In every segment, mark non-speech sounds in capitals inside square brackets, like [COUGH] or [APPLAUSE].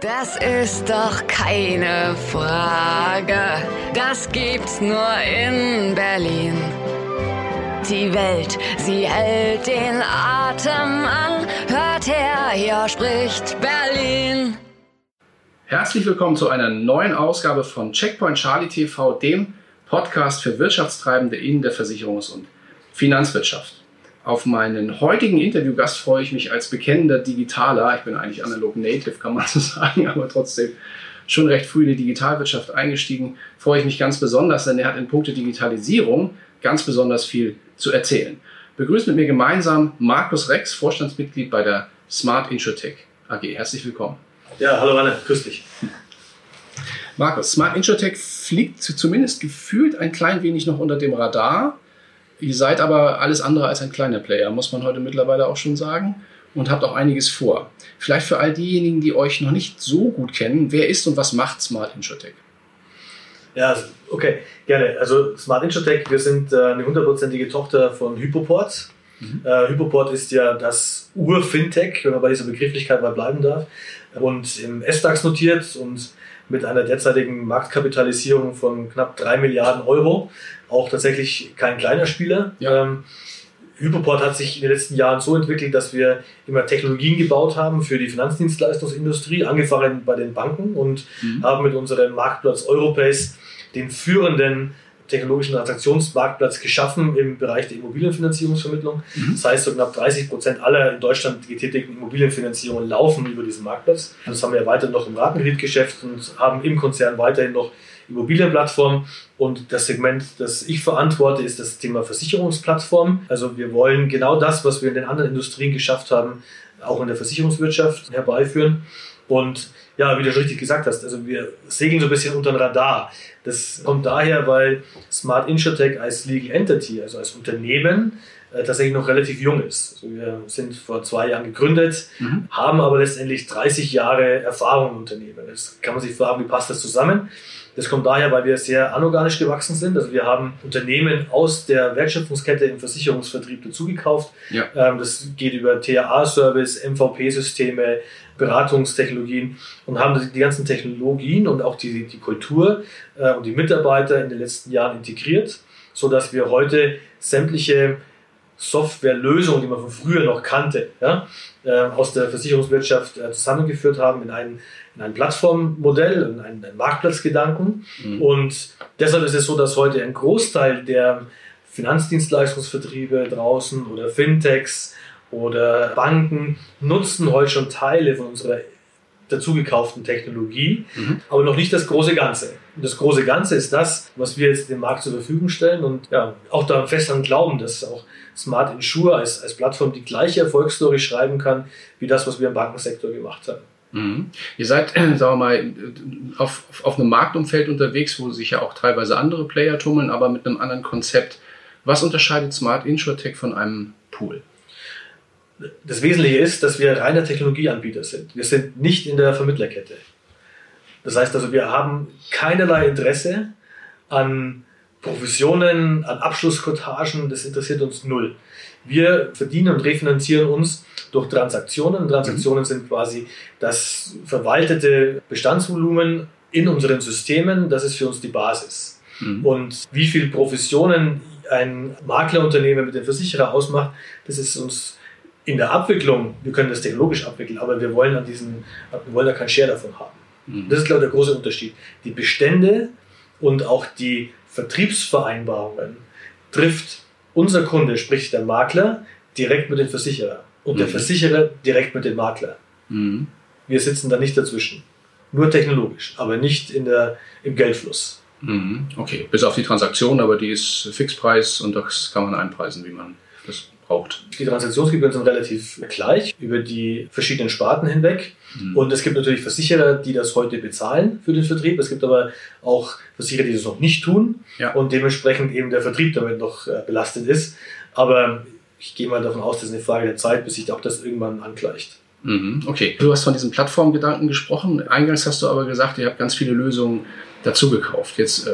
Das ist doch keine Frage. Das gibt's nur in Berlin. Die Welt, sie hält den Atem an. Hört her, hier spricht Berlin. Herzlich willkommen zu einer neuen Ausgabe von Checkpoint Charlie TV, dem Podcast für Wirtschaftstreibende in der Versicherungs- und Finanzwirtschaft. Auf meinen heutigen Interviewgast freue ich mich als bekennender Digitaler. Ich bin eigentlich analog native, kann man [LAUGHS] so sagen, aber trotzdem schon recht früh in die Digitalwirtschaft eingestiegen. Freue ich mich ganz besonders, denn er hat in puncto Digitalisierung ganz besonders viel zu erzählen. Begrüßt mit mir gemeinsam Markus Rex, Vorstandsmitglied bei der Smart Insurtech AG. Herzlich willkommen. Ja, hallo Anne, grüß dich. Markus, Smart Insurtech fliegt zumindest gefühlt ein klein wenig noch unter dem Radar. Ihr seid aber alles andere als ein kleiner Player, muss man heute mittlerweile auch schon sagen, und habt auch einiges vor. Vielleicht für all diejenigen, die euch noch nicht so gut kennen, wer ist und was macht Smart Insurtech? Ja, okay, gerne. Also Smart Insurtech, wir sind äh, eine hundertprozentige Tochter von Hypoport. Mhm. Äh, Hypoport ist ja das Ur-Fintech, wenn man bei dieser Begrifflichkeit mal bleiben darf, und im S-DAX notiert und mit einer derzeitigen Marktkapitalisierung von knapp drei Milliarden Euro auch tatsächlich kein kleiner Spieler. Ja. Ähm, Hypoport hat sich in den letzten Jahren so entwickelt, dass wir immer Technologien gebaut haben für die Finanzdienstleistungsindustrie, angefangen bei den Banken und mhm. haben mit unserem Marktplatz Europace den führenden technologischen Transaktionsmarktplatz geschaffen im Bereich der Immobilienfinanzierungsvermittlung. Mhm. Das heißt, so knapp 30 Prozent aller in Deutschland getätigten Immobilienfinanzierungen laufen über diesen Marktplatz. Das haben wir weiter noch im Ratenkreditgeschäft und haben im Konzern weiterhin noch Immobilienplattform. Und das Segment, das ich verantworte, ist das Thema Versicherungsplattform. Also wir wollen genau das, was wir in den anderen Industrien geschafft haben, auch in der Versicherungswirtschaft herbeiführen. Und ja, wie du schon richtig gesagt hast, also wir segeln so ein bisschen unter den Radar. Das kommt daher, weil Smart Insurtech als Legal Entity, also als Unternehmen, äh, tatsächlich noch relativ jung ist. Also wir sind vor zwei Jahren gegründet, mhm. haben aber letztendlich 30 Jahre Erfahrung im Unternehmen. Jetzt kann man sich fragen, wie passt das zusammen? Das kommt daher, weil wir sehr anorganisch gewachsen sind. Also wir haben Unternehmen aus der Wertschöpfungskette im Versicherungsvertrieb dazugekauft. Ja. Ähm, das geht über TAA-Service, MVP-Systeme, Beratungstechnologien und haben die ganzen Technologien und auch die, die Kultur äh, und die Mitarbeiter in den letzten Jahren integriert, sodass wir heute sämtliche Softwarelösungen, die man von früher noch kannte, ja, aus der Versicherungswirtschaft äh, zusammengeführt haben in einen ein Plattformmodell, ein, ein Marktplatzgedanken. Mhm. Und deshalb ist es so, dass heute ein Großteil der Finanzdienstleistungsvertriebe draußen oder Fintechs oder Banken nutzen heute schon Teile von unserer dazugekauften Technologie, mhm. aber noch nicht das große Ganze. Das große Ganze ist das, was wir jetzt dem Markt zur Verfügung stellen und ja, auch da fest an glauben, dass auch Smart Insure als, als Plattform die gleiche Erfolgsstory schreiben kann, wie das, was wir im Bankensektor gemacht haben. Mhm. Ihr seid, äh, [CLEARS THROAT] sagen wir mal, auf, auf einem Marktumfeld unterwegs, wo sich ja auch teilweise andere Player tummeln, aber mit einem anderen Konzept. Was unterscheidet Smart InsurTech von einem Pool? Das Wesentliche ist, dass wir reiner Technologieanbieter sind. Wir sind nicht in der Vermittlerkette. Das heißt also, wir haben keinerlei Interesse an Provisionen, an Abschlussquotagen, das interessiert uns null. Wir verdienen und refinanzieren uns durch Transaktionen. Transaktionen mhm. sind quasi das verwaltete Bestandsvolumen in unseren Systemen. Das ist für uns die Basis. Mhm. Und wie viel Provisionen ein Maklerunternehmen mit dem Versicherer ausmacht, das ist uns in der Abwicklung, wir können das technologisch abwickeln, aber wir wollen, an diesen, wir wollen da keinen Share davon haben. Mhm. Das ist, glaube ich, der große Unterschied. Die Bestände und auch die Vertriebsvereinbarungen trifft unser Kunde, sprich der Makler, direkt mit dem Versicherer und mhm. der Versicherer direkt mit dem Makler. Mhm. Wir sitzen da nicht dazwischen. Nur technologisch, aber nicht in der, im Geldfluss. Mhm. Okay, bis auf die Transaktion, aber die ist Fixpreis und das kann man einpreisen, wie man das braucht. Die Transaktionsgebühren sind relativ gleich über die verschiedenen Sparten hinweg. Mhm. Und es gibt natürlich Versicherer, die das heute bezahlen für den Vertrieb. Es gibt aber auch Versicherer, die das noch nicht tun ja. und dementsprechend eben der Vertrieb damit noch äh, belastet ist. Aber ich gehe mal davon aus, das ist eine Frage der Zeit, bis sich auch das irgendwann angleicht. Mhm, okay, du hast von diesem Plattformgedanken gesprochen. Eingangs hast du aber gesagt, ihr habt ganz viele Lösungen dazu gekauft. Jetzt äh,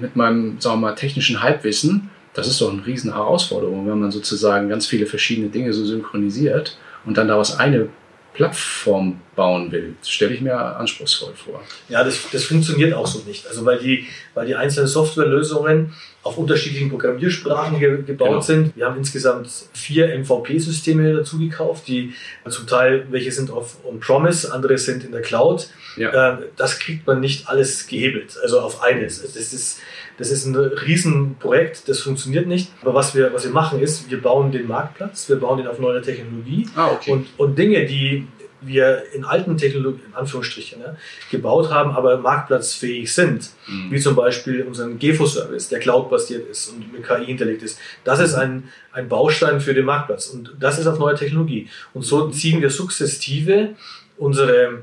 mit meinem, sagen wir mal, technischen Halbwissen, das ist doch eine riesen Herausforderung, wenn man sozusagen ganz viele verschiedene Dinge so synchronisiert und dann daraus eine Plattform bauen will. Das stelle ich mir anspruchsvoll vor. Ja, das, das funktioniert auch so nicht. Also weil die, weil die einzelnen Softwarelösungen auf unterschiedlichen Programmiersprachen ge gebaut genau. sind. Wir haben insgesamt vier MVP-Systeme dazu gekauft, die zum Teil, welche sind auf On-Promise, andere sind in der Cloud. Ja. Äh, das kriegt man nicht alles gehebelt, also auf eines. Das ist, das ist ein Riesenprojekt, das funktioniert nicht. Aber was wir, was wir machen ist, wir bauen den Marktplatz, wir bauen den auf neue Technologie ah, okay. und, und Dinge, die wir in alten Technologien, in Anführungsstrichen, ja, gebaut haben, aber marktplatzfähig sind, mhm. wie zum Beispiel unseren GEFO-Service, der cloud-basiert ist und mit KI hinterlegt ist. Das ist ein, ein Baustein für den Marktplatz und das ist auf neue Technologie. Und so ziehen wir sukzessive unsere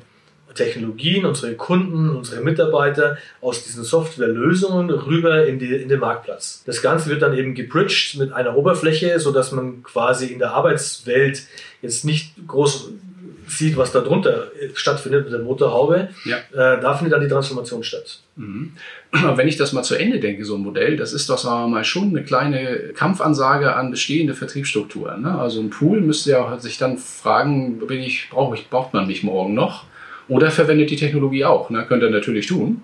Technologien, unsere Kunden, unsere Mitarbeiter aus diesen Softwarelösungen rüber in, die, in den Marktplatz. Das Ganze wird dann eben gebridged mit einer Oberfläche, sodass man quasi in der Arbeitswelt jetzt nicht groß sieht, was da drunter stattfindet mit der Motorhaube, ja. äh, da findet dann die Transformation statt. Mhm. Wenn ich das mal zu Ende denke, so ein Modell, das ist doch, sagen wir mal, schon eine kleine Kampfansage an bestehende Vertriebsstrukturen. Ne? Also ein Pool müsste ja sich dann fragen, bin ich, brauche ich, braucht man mich morgen noch? Oder verwendet die Technologie auch. Ne? Könnte er natürlich tun.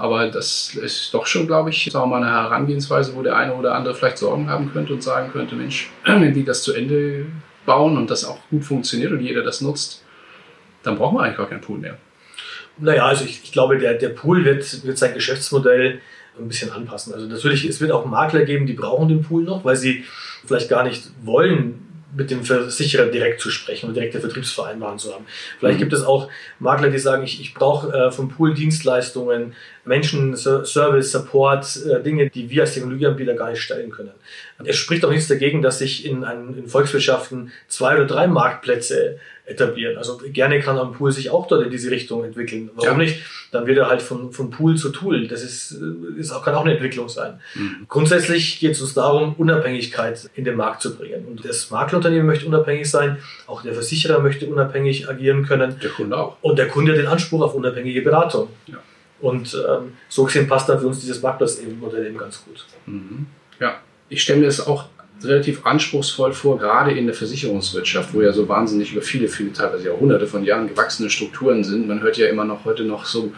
Aber das ist doch schon, glaube ich, sagen wir mal, eine Herangehensweise, wo der eine oder andere vielleicht Sorgen haben könnte und sagen könnte, Mensch, [CLEARS THROAT] wenn die das zu Ende bauen und das auch gut funktioniert und jeder das nutzt, dann brauchen wir eigentlich gar keinen Pool mehr. Naja, also ich, ich glaube, der, der Pool wird, wird sein Geschäftsmodell ein bisschen anpassen. Also natürlich, es wird auch Makler geben, die brauchen den Pool noch, weil sie vielleicht gar nicht wollen, mit dem Versicherer direkt zu sprechen und direkte Vertriebsvereinbarungen zu haben. Vielleicht mhm. gibt es auch Makler, die sagen, ich, ich brauche äh, vom Pool Dienstleistungen, Menschen, Service, Support, äh, Dinge, die wir als Technologieanbieter gar nicht stellen können. Es spricht auch nichts dagegen, dass sich in, in Volkswirtschaften zwei oder drei Marktplätze etablieren. Also gerne kann ein Pool sich auch dort in diese Richtung entwickeln. Warum ja. nicht? Dann wird er halt von, von Pool zu Tool. Das ist, ist auch, kann auch eine Entwicklung sein. Mhm. Grundsätzlich geht es uns darum, Unabhängigkeit in den Markt zu bringen. Und das Maklerunternehmen möchte unabhängig sein, auch der Versicherer möchte unabhängig agieren können. Der Kunde auch. Und der Kunde hat den Anspruch auf unabhängige Beratung. Ja. Und ähm, so gesehen passt dann für uns dieses Marktplatz-Modell eben ganz gut. Mhm. Ja, ich stelle mir das auch relativ anspruchsvoll vor, gerade in der Versicherungswirtschaft, wo ja so wahnsinnig über viele, viele, teilweise Jahrhunderte von Jahren gewachsene Strukturen sind. Man hört ja immer noch heute noch so,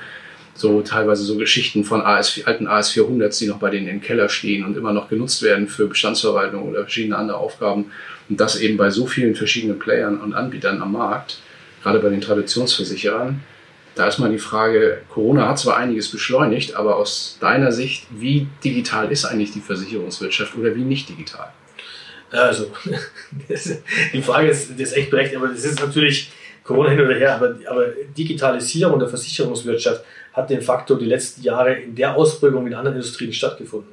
so teilweise so Geschichten von AS, alten AS400s, die noch bei denen im Keller stehen und immer noch genutzt werden für Bestandsverwaltung oder verschiedene andere Aufgaben. Und das eben bei so vielen verschiedenen Playern und Anbietern am Markt, gerade bei den Traditionsversicherern. Da ist mal die Frage, Corona hat zwar einiges beschleunigt, aber aus deiner Sicht, wie digital ist eigentlich die Versicherungswirtschaft oder wie nicht digital? Also, [LAUGHS] die Frage ist, ist echt berechtigt, aber das ist natürlich Corona hin oder her, aber, aber Digitalisierung der Versicherungswirtschaft hat de facto die letzten Jahre in der Ausprägung in anderen Industrien stattgefunden.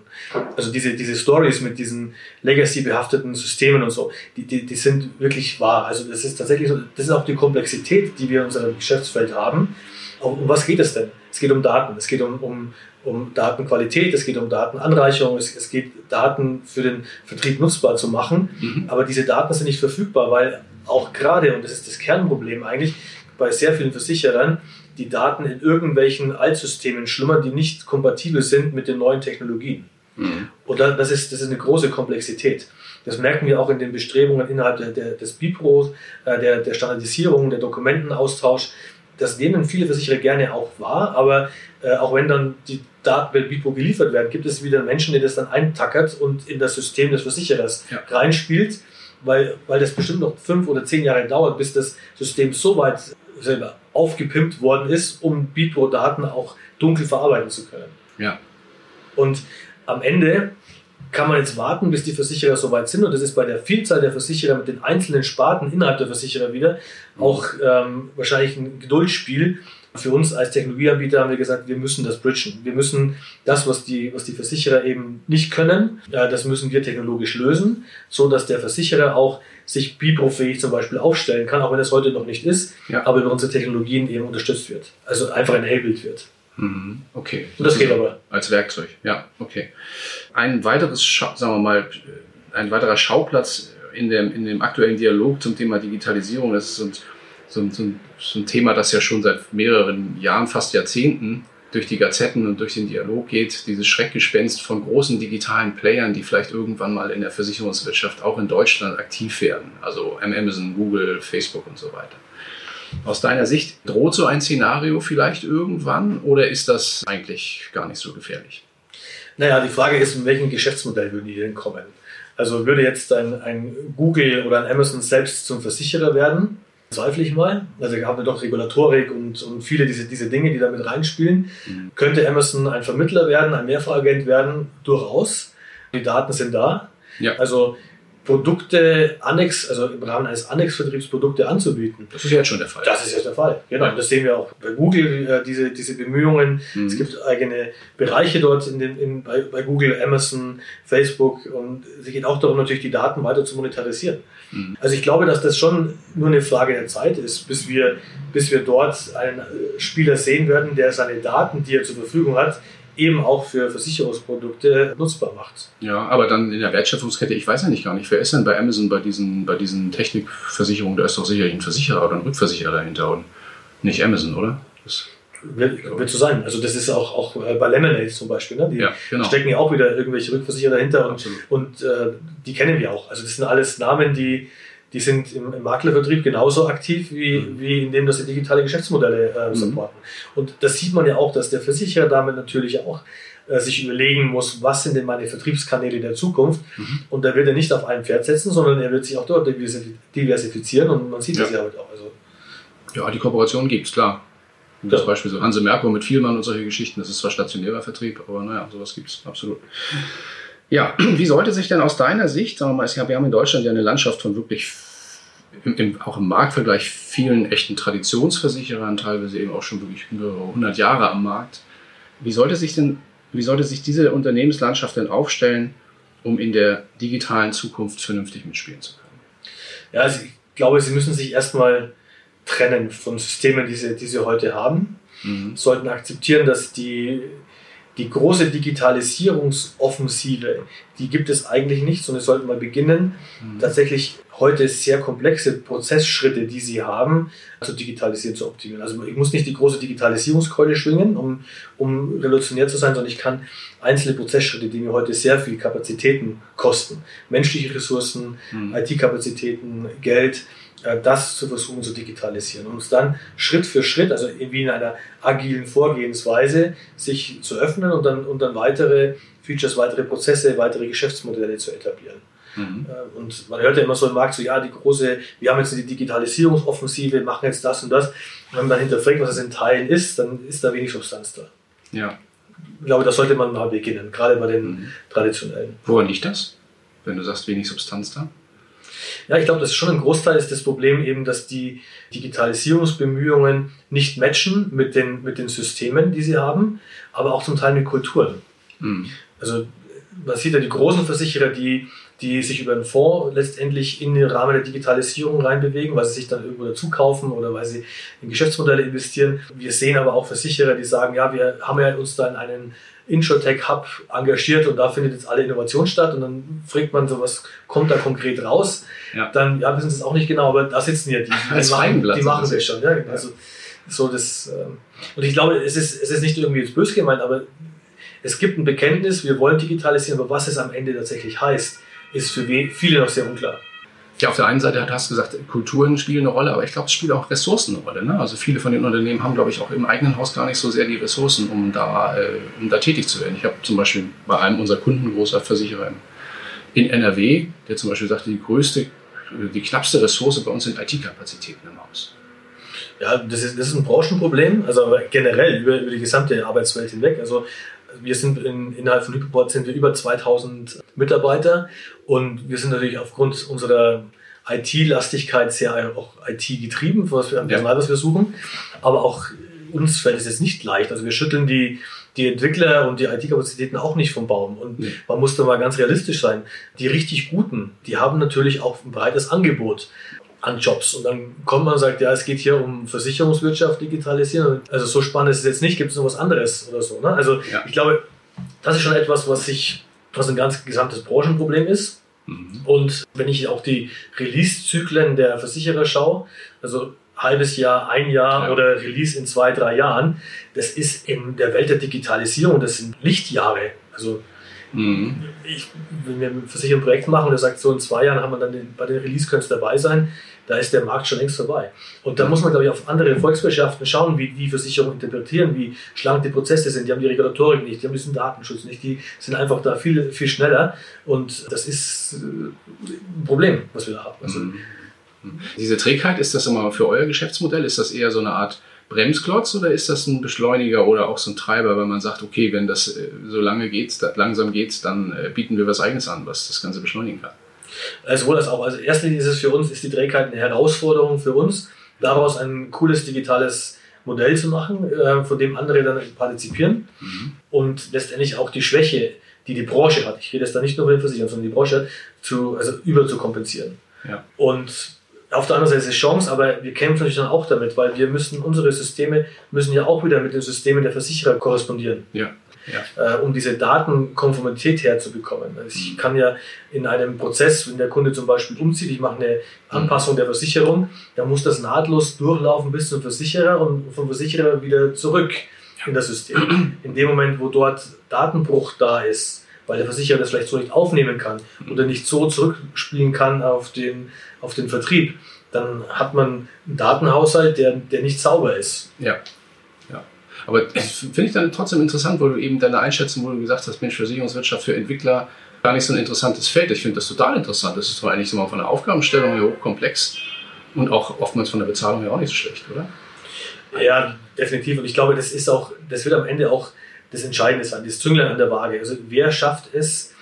Also diese, diese Stories mit diesen Legacy-behafteten Systemen und so, die, die, die sind wirklich wahr. Also das ist tatsächlich so, das ist auch die Komplexität, die wir in unserem Geschäftsfeld haben. Um was geht es denn? Es geht um Daten, es geht um, um, um Datenqualität, es geht um Datenanreicherung, es, es geht Daten für den Vertrieb nutzbar zu machen. Mhm. Aber diese Daten sind nicht verfügbar, weil auch gerade, und das ist das Kernproblem eigentlich, bei sehr vielen Versicherern die Daten in irgendwelchen Altsystemen schlummern, die nicht kompatibel sind mit den neuen Technologien. Mhm. Und das ist, das ist eine große Komplexität. Das merken wir auch in den Bestrebungen innerhalb der, der, des BIPRO, äh, der, der Standardisierung, der Dokumentenaustausch. Das nehmen viele Versicherer gerne auch wahr, aber äh, auch wenn dann die Daten bei BIPRO geliefert werden, gibt es wieder Menschen, die das dann eintackert und in das System des Versicherers ja. reinspielt, weil, weil das bestimmt noch fünf oder zehn Jahre dauert, bis das System so weit selber aufgepimpt worden ist, um BIPRO-Daten auch dunkel verarbeiten zu können. Ja. Und am Ende kann man jetzt warten, bis die Versicherer soweit sind. Und das ist bei der Vielzahl der Versicherer mit den einzelnen Sparten innerhalb der Versicherer wieder auch ähm, wahrscheinlich ein Geduldsspiel. Für uns als Technologieanbieter haben wir gesagt, wir müssen das bridgen. Wir müssen das, was die, was die Versicherer eben nicht können, äh, das müssen wir technologisch lösen, so dass der Versicherer auch sich BIPRO-fähig zum Beispiel aufstellen kann, auch wenn es heute noch nicht ist, ja. aber über unsere Technologien eben unterstützt wird. Also einfach enabled wird. Mhm. Okay. Und das geht aber. Als Werkzeug, ja, okay. Ein weiteres, sagen wir mal, ein weiterer Schauplatz in dem, in dem aktuellen Dialog zum Thema Digitalisierung, das ist so ein, so, ein, so ein Thema, das ja schon seit mehreren Jahren, fast Jahrzehnten durch die Gazetten und durch den Dialog geht, dieses Schreckgespenst von großen digitalen Playern, die vielleicht irgendwann mal in der Versicherungswirtschaft auch in Deutschland aktiv werden, also Amazon, Google, Facebook und so weiter. Aus deiner Sicht droht so ein Szenario vielleicht irgendwann oder ist das eigentlich gar nicht so gefährlich? Naja, die Frage ist, in welchem Geschäftsmodell würden die denn kommen? Also würde jetzt ein, ein Google oder ein Amazon selbst zum Versicherer werden? Zweifle ich mal. Also wir haben ja doch Regulatorik und, und viele diese, diese Dinge, die da mit reinspielen. Mhm. Könnte Amazon ein Vermittler werden, ein Mehrfachagent werden? Durchaus. Die Daten sind da. Ja. Also Produkte Annex, also im Rahmen eines Annex-Vertriebs Produkte anzubieten. Das ist jetzt schon der Fall. Das ist jetzt der Fall. Genau. Ja. Das sehen wir auch bei Google, äh, diese, diese Bemühungen. Mhm. Es gibt eigene Bereiche dort in den, in, bei, bei Google, Amazon, Facebook und es geht auch darum, natürlich die Daten weiter zu monetarisieren. Mhm. Also ich glaube, dass das schon nur eine Frage der Zeit ist, bis wir, bis wir dort einen Spieler sehen werden, der seine Daten, die er zur Verfügung hat, eben auch für Versicherungsprodukte nutzbar macht. Ja, aber dann in der Wertschöpfungskette, ich weiß ja nicht gar nicht, wer ist denn bei Amazon bei diesen, bei diesen Technikversicherungen, da ist doch sicherlich ein Versicherer oder ein Rückversicherer dahinter und nicht Amazon, oder? Das wird, so sein. Also das ist auch, auch äh, bei Lemonade zum Beispiel. Ne? Die ja, genau. stecken ja auch wieder irgendwelche Rückversicherer dahinter und, und äh, die kennen wir auch. Also das sind alles Namen, die die sind im, im Maklervertrieb genauso aktiv, wie, mhm. wie indem das sie digitale Geschäftsmodelle äh, mhm. supporten. Mhm. Und das sieht man ja auch, dass der Versicherer damit natürlich auch äh, sich überlegen muss, was sind denn meine Vertriebskanäle der Zukunft. Mhm. Und da wird er nicht auf ein Pferd setzen, sondern er wird sich auch dort diversifizieren und man sieht ja. das ja heute auch. Also, ja, die Kooperation gibt es, klar. Das ja. Beispiel so Hanse Merkur mit Vielmann und solche Geschichten, das ist zwar stationärer Vertrieb, aber naja, sowas gibt es absolut. Ja, [CLEARS THROAT] wie sollte sich denn aus deiner Sicht, sagen wir mal, wir haben in Deutschland ja eine Landschaft von wirklich, im, im, auch im Marktvergleich, vielen echten Traditionsversicherern, teilweise eben auch schon wirklich mehrere 100 Jahre am Markt. Wie sollte sich denn, wie sollte sich diese Unternehmenslandschaft denn aufstellen, um in der digitalen Zukunft vernünftig mitspielen zu können? Ja, also ich glaube, sie müssen sich erstmal trennen von Systemen, die sie, die sie heute haben. Mhm. Sollten akzeptieren, dass die die große Digitalisierungsoffensive, die gibt es eigentlich nicht, sondern es sollten mal beginnen, mhm. tatsächlich heute sehr komplexe Prozessschritte, die sie haben, zu digitalisieren, zu optimieren. Also ich muss nicht die große Digitalisierungskeule schwingen, um, um revolutionär zu sein, sondern ich kann einzelne Prozessschritte, die mir heute sehr viel Kapazitäten kosten, menschliche Ressourcen, mhm. IT-Kapazitäten, Geld, das zu versuchen zu digitalisieren und uns dann Schritt für Schritt, also wie in einer agilen Vorgehensweise, sich zu öffnen und dann, und dann weitere Features, weitere Prozesse, weitere Geschäftsmodelle zu etablieren. Mhm. Äh, und man hört ja immer so im Markt so, ja, die große, wir haben jetzt die Digitalisierungsoffensive, machen jetzt das und das. Und wenn man dann hinterfragt, was das in Teilen ist, dann ist da wenig Substanz da. Ja. Ich glaube, da sollte man mal beginnen, gerade bei den mhm. traditionellen. Woran liegt das, wenn du sagst, wenig Substanz da? Ja, ich glaube, das ist schon ein Großteil ist das Problem eben, dass die Digitalisierungsbemühungen nicht matchen mit den, mit den Systemen, die sie haben, aber auch zum Teil mit Kulturen. Mhm. Also man sieht ja die großen Versicherer, die, die sich über einen Fonds letztendlich in den Rahmen der Digitalisierung reinbewegen, weil sie sich dann irgendwo dazu kaufen oder weil sie in Geschäftsmodelle investieren. Wir sehen aber auch Versicherer, die sagen, ja, wir haben ja uns da in einen Introtech Hub engagiert und da findet jetzt alle Innovation statt und dann fragt man so, was kommt da konkret raus? Ja. Dann, ja, wissen Sie es auch nicht genau, aber da sitzen ja die, die, Als machen, die machen das schon. Ja, also, so das, ähm, und ich glaube, es ist, es ist nicht irgendwie jetzt böse gemeint, aber es gibt ein Bekenntnis, wir wollen digitalisieren, aber was es am Ende tatsächlich heißt, ist für viele noch sehr unklar. Ja, auf der einen Seite hast du gesagt, Kulturen spielen eine Rolle, aber ich glaube, es spielt auch Ressourcen eine Rolle. Ne? Also viele von den Unternehmen haben, glaube ich, auch im eigenen Haus gar nicht so sehr die Ressourcen, um da, äh, um da tätig zu werden. Ich habe zum Beispiel bei einem unserer Kunden, großer Versicherer in NRW, der zum Beispiel sagte, die größte, die knappste Ressource bei uns sind IT-Kapazitäten im Haus. Ja, das ist, das ist ein Branchenproblem, also generell über, über die gesamte Arbeitswelt hinweg. Also wir sind in, innerhalb von Hyperport sind wir über 2000 Mitarbeiter und wir sind natürlich aufgrund unserer IT-Lastigkeit sehr auch IT-getrieben, was wir, Personal, was wir suchen. Aber auch uns fällt es jetzt nicht leicht. Also wir schütteln die, die Entwickler und die IT-Kapazitäten auch nicht vom Baum. Und nee. man muss da mal ganz realistisch sein. Die richtig Guten, die haben natürlich auch ein breites Angebot an Jobs. Und dann kommt man und sagt, ja, es geht hier um Versicherungswirtschaft digitalisieren. Also so spannend ist es jetzt nicht, gibt es noch was anderes oder so. Ne? Also ja. ich glaube, das ist schon etwas, was sich, was ein ganz gesamtes Branchenproblem ist. Mhm. Und wenn ich auch die Release-Zyklen der Versicherer schaue, also halbes Jahr, ein Jahr ja. oder Release in zwei, drei Jahren, das ist in der Welt der Digitalisierung, das sind Lichtjahre. Also Mhm. Ich, wenn wir ein Versicherungsprojekt machen, der sagt, so in zwei Jahren haben wir dann den, bei den Release können dabei sein, da ist der Markt schon längst vorbei. Und da muss man, glaube ich, auf andere Volkswirtschaften schauen, wie die Versicherungen interpretieren, wie schlank die Prozesse sind. Die haben die Regulatorik nicht, die haben diesen Datenschutz nicht, die sind einfach da viel, viel schneller. Und das ist äh, ein Problem, was wir da haben. Also, mhm. Diese Trägheit, ist das immer für euer Geschäftsmodell? Ist das eher so eine Art Bremsklotz oder ist das ein Beschleuniger oder auch so ein Treiber, wenn man sagt, okay, wenn das äh, so lange geht, langsam geht, dann äh, bieten wir was Eigenes an, was das Ganze beschleunigen kann? Sowohl als auch. Also erstens ist es für uns, ist die Trägheit eine Herausforderung für uns, daraus ein cooles digitales Modell zu machen, äh, von dem andere dann partizipieren mhm. und letztendlich auch die Schwäche, die die Branche hat, ich rede jetzt da nicht nur von den Versicherungen, sondern die Branche, zu, also über zu kompensieren. Ja. Und auf der anderen Seite ist es Chance, aber wir kämpfen natürlich dann auch damit, weil wir müssen, unsere Systeme müssen ja auch wieder mit den Systemen der Versicherer korrespondieren. Ja. Ja. Äh, um diese Datenkonformität herzubekommen. Also ich kann ja in einem Prozess, wenn der Kunde zum Beispiel umzieht, ich mache eine Anpassung der Versicherung, dann muss das nahtlos durchlaufen bis zum Versicherer und vom Versicherer wieder zurück in das System. In dem Moment, wo dort Datenbruch da ist, weil der Versicherer das vielleicht so nicht aufnehmen kann oder nicht so zurückspielen kann auf den, auf den Vertrieb, dann hat man einen Datenhaushalt, der, der nicht sauber ist. Ja. ja. Aber finde ich dann trotzdem interessant, wo du eben deine Einschätzung, wo du gesagt hast, Mensch, Versicherungswirtschaft für Entwickler gar nicht so ein interessantes Feld. Ich finde das total interessant. Das ist doch eigentlich so mal von der Aufgabenstellung her hochkomplex und auch oftmals von der Bezahlung her auch nicht so schlecht, oder? Ja, definitiv. Und ich glaube, das ist auch, das wird am Ende auch das Entscheidende sein, das Zünglein an der Waage. Also wer schafft es,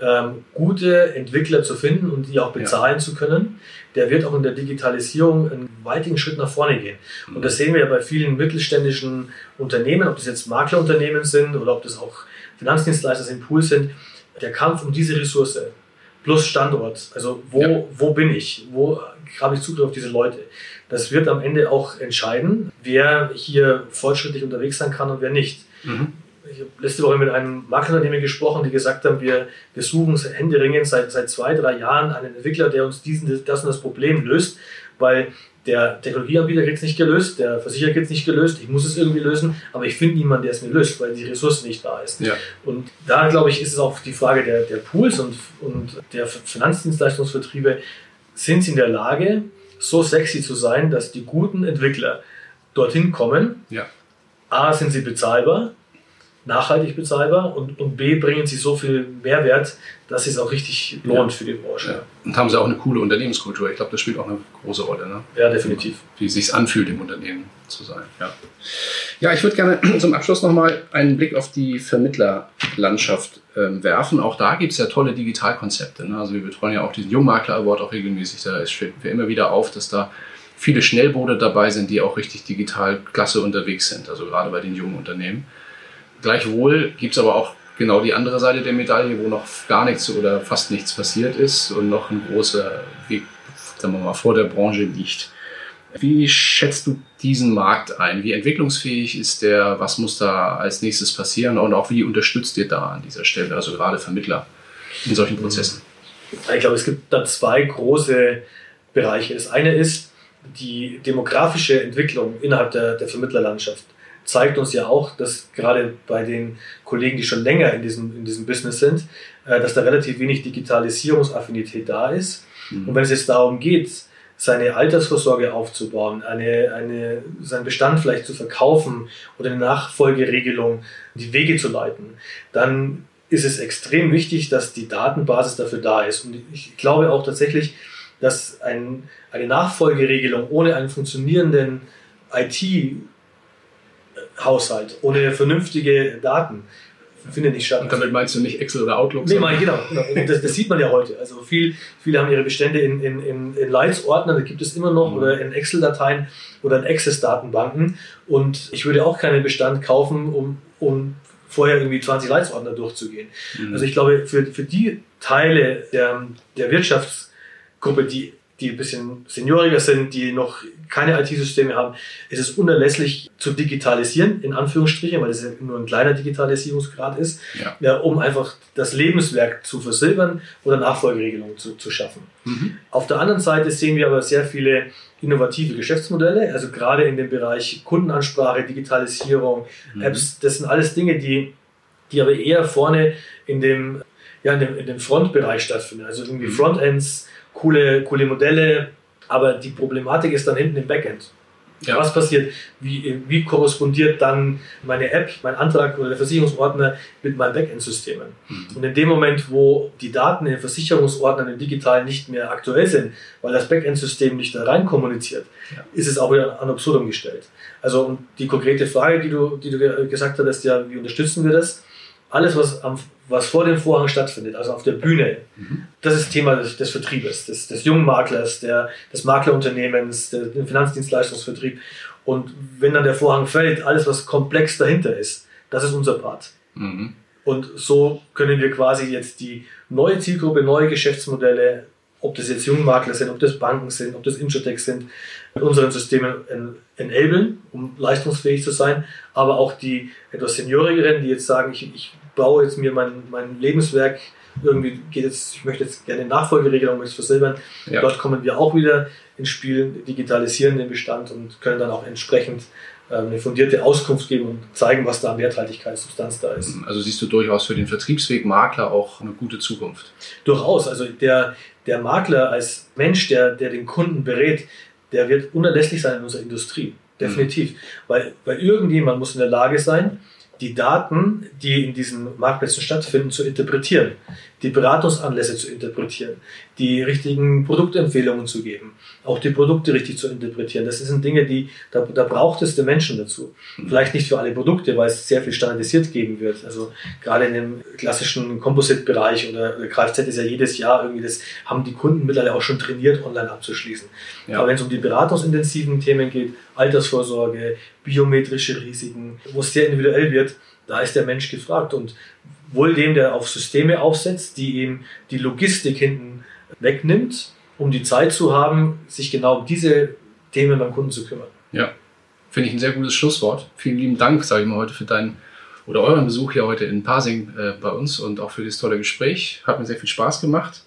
ähm, gute Entwickler zu finden und die auch bezahlen ja. zu können, der wird auch in der Digitalisierung einen weitigen Schritt nach vorne gehen. Und das sehen wir ja bei vielen mittelständischen Unternehmen, ob das jetzt Maklerunternehmen sind oder ob das auch Finanzdienstleister sind, Pools sind. Der Kampf um diese Ressource plus Standort, also wo, ja. wo bin ich, wo habe ich Zugriff auf diese Leute, das wird am Ende auch entscheiden, wer hier fortschrittlich unterwegs sein kann und wer nicht. Mhm ich habe letzte Woche mit einem Maklerunternehmen gesprochen, die gesagt haben, wir, wir suchen händeringend seit, seit zwei, drei Jahren einen Entwickler, der uns diesen, das und das Problem löst, weil der Technologieanbieter kriegt es nicht gelöst, der Versicherer kriegt es nicht gelöst, ich muss es irgendwie lösen, aber ich finde niemanden, der es mir löst, weil die Ressource nicht da ist. Ja. Und da, glaube ich, ist es auch die Frage der, der Pools und, und der Finanzdienstleistungsvertriebe, sind sie in der Lage, so sexy zu sein, dass die guten Entwickler dorthin kommen. Ja. A, sind sie bezahlbar nachhaltig bezahlbar und, und B, bringen sie so viel Mehrwert, dass es auch richtig lohnt ja. für die Branche. Ja. Und haben sie auch eine coole Unternehmenskultur. Ich glaube, das spielt auch eine große Rolle. Ne? Ja, definitiv. Wie es sich anfühlt, im Unternehmen zu sein. Ja, ja ich würde gerne [CLEARS THROAT] zum Abschluss nochmal einen Blick auf die Vermittlerlandschaft ähm, werfen. Auch da gibt es ja tolle Digitalkonzepte. Ne? Also wir betreuen ja auch diesen Jungmakler Award auch regelmäßig. Da fällt mir immer wieder auf, dass da viele Schnellboote dabei sind, die auch richtig digital klasse unterwegs sind. Also gerade bei den jungen Unternehmen. Gleichwohl gibt es aber auch genau die andere Seite der Medaille, wo noch gar nichts oder fast nichts passiert ist und noch ein großer Weg, sagen wir mal, vor der Branche liegt. Wie schätzt du diesen Markt ein? Wie entwicklungsfähig ist der? Was muss da als nächstes passieren? Und auch wie unterstützt ihr da an dieser Stelle, also gerade Vermittler in solchen Prozessen? Ich glaube, es gibt da zwei große Bereiche. Das eine ist die demografische Entwicklung innerhalb der, der Vermittlerlandschaft zeigt uns ja auch, dass gerade bei den Kollegen, die schon länger in diesem, in diesem Business sind, äh, dass da relativ wenig Digitalisierungsaffinität da ist. Mhm. Und wenn es jetzt darum geht, seine Altersvorsorge aufzubauen, eine, eine, seinen Bestand vielleicht zu verkaufen oder eine Nachfolgeregelung die Wege zu leiten, dann ist es extrem wichtig, dass die Datenbasis dafür da ist. Und ich glaube auch tatsächlich, dass ein, eine Nachfolgeregelung ohne einen funktionierenden IT- Haushalt, ohne vernünftige Daten findet nicht statt. Und damit meinst du nicht Excel oder Outlook? Nee, mein, genau. genau. Das, das, sieht man ja heute. Also viel, viele haben ihre Bestände in, in, in, in Leitsordnern, da gibt es immer noch, mhm. oder in Excel-Dateien oder in Access-Datenbanken. Und ich würde auch keinen Bestand kaufen, um, um vorher irgendwie 20 Leitsordner durchzugehen. Mhm. Also ich glaube, für, für die Teile der, der Wirtschaftsgruppe, die die ein bisschen senioriger sind, die noch keine IT-Systeme haben, ist es unerlässlich zu digitalisieren, in Anführungsstrichen, weil es ja nur ein kleiner Digitalisierungsgrad ist, ja. Ja, um einfach das Lebenswerk zu versilbern oder Nachfolgeregelungen zu, zu schaffen. Mhm. Auf der anderen Seite sehen wir aber sehr viele innovative Geschäftsmodelle, also gerade in dem Bereich Kundenansprache, Digitalisierung, mhm. Apps, das sind alles Dinge, die die aber eher vorne in dem, ja, in dem, in dem Frontbereich stattfinden. Also irgendwie mhm. Frontends, coole, coole Modelle, aber die Problematik ist dann hinten im Backend. Ja. Was passiert? Wie, wie korrespondiert dann meine App, mein Antrag oder der Versicherungsordner mit meinen Backend-Systemen? Mhm. Und in dem Moment, wo die Daten in den Versicherungsordnern im Digitalen nicht mehr aktuell sind, weil das Backend-System nicht da rein kommuniziert, ja. ist es auch wieder an Absurdum gestellt. Also die konkrete Frage, die du, die du gesagt hast, ja, wie unterstützen wir das? Alles, was am was vor dem Vorhang stattfindet, also auf der Bühne, mhm. das ist Thema des, des Vertriebes, des, des jungen Maklers, der, des Maklerunternehmens, der, den Finanzdienstleistungsvertrieb. Und wenn dann der Vorhang fällt, alles, was komplex dahinter ist, das ist unser Part. Mhm. Und so können wir quasi jetzt die neue Zielgruppe, neue Geschäftsmodelle, ob das jetzt Jungmakler sind, ob das Banken sind, ob das Insurtech sind, mit unseren Systemen enablen, um leistungsfähig zu sein, aber auch die etwas Seniorigeren, die jetzt sagen, ich, ich baue jetzt mir mein, mein Lebenswerk irgendwie geht jetzt, ich möchte jetzt gerne Nachfolgeregelung möchte versilbern. Ja. Dort kommen wir auch wieder ins Spiel, digitalisieren den Bestand und können dann auch entsprechend ähm, eine fundierte Auskunft geben und zeigen, was da an Werthaltigkeitssubstanz da ist. Also siehst du durchaus für den Vertriebsweg Makler auch eine gute Zukunft? Durchaus. Also der, der Makler als Mensch, der, der den Kunden berät, der wird unerlässlich sein in unserer Industrie. Definitiv. Mhm. Weil, weil irgendjemand muss in der Lage sein, die Daten, die in diesen Marktplätzen stattfinden, zu interpretieren, die Beratungsanlässe zu interpretieren, die richtigen Produktempfehlungen zu geben, auch die Produkte richtig zu interpretieren. Das sind Dinge, die, da, da braucht es den Menschen dazu. Vielleicht nicht für alle Produkte, weil es sehr viel standardisiert geben wird. Also gerade in dem klassischen Composite-Bereich oder, oder Kfz ist ja jedes Jahr irgendwie, das haben die Kunden mittlerweile auch schon trainiert, online abzuschließen. Ja. Aber wenn es um die beratungsintensiven Themen geht, Altersvorsorge, biometrische Risiken, wo es sehr individuell wird, da ist der Mensch gefragt. Und wohl dem, der auf Systeme aufsetzt, die ihm die Logistik hinten wegnimmt, um die Zeit zu haben, sich genau um diese Themen beim Kunden zu kümmern. Ja, finde ich ein sehr gutes Schlusswort. Vielen lieben Dank, sage ich mal, heute für deinen oder euren Besuch hier heute in Pasing äh, bei uns und auch für das tolle Gespräch. Hat mir sehr viel Spaß gemacht.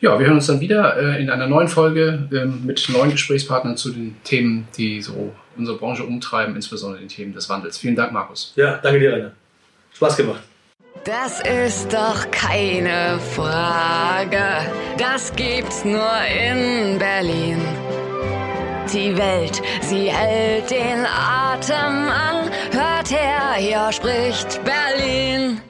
Ja, wir hören uns dann wieder äh, in einer neuen Folge äh, mit neuen Gesprächspartnern zu den Themen, die so unsere Branche umtreiben, insbesondere den Themen des Wandels. Vielen Dank, Markus. Ja, danke dir, Rainer. Spaß gemacht. Das ist doch keine Frage. Das gibt's nur in Berlin. Die Welt, sie hält den Atem an. Hört her, hier spricht Berlin.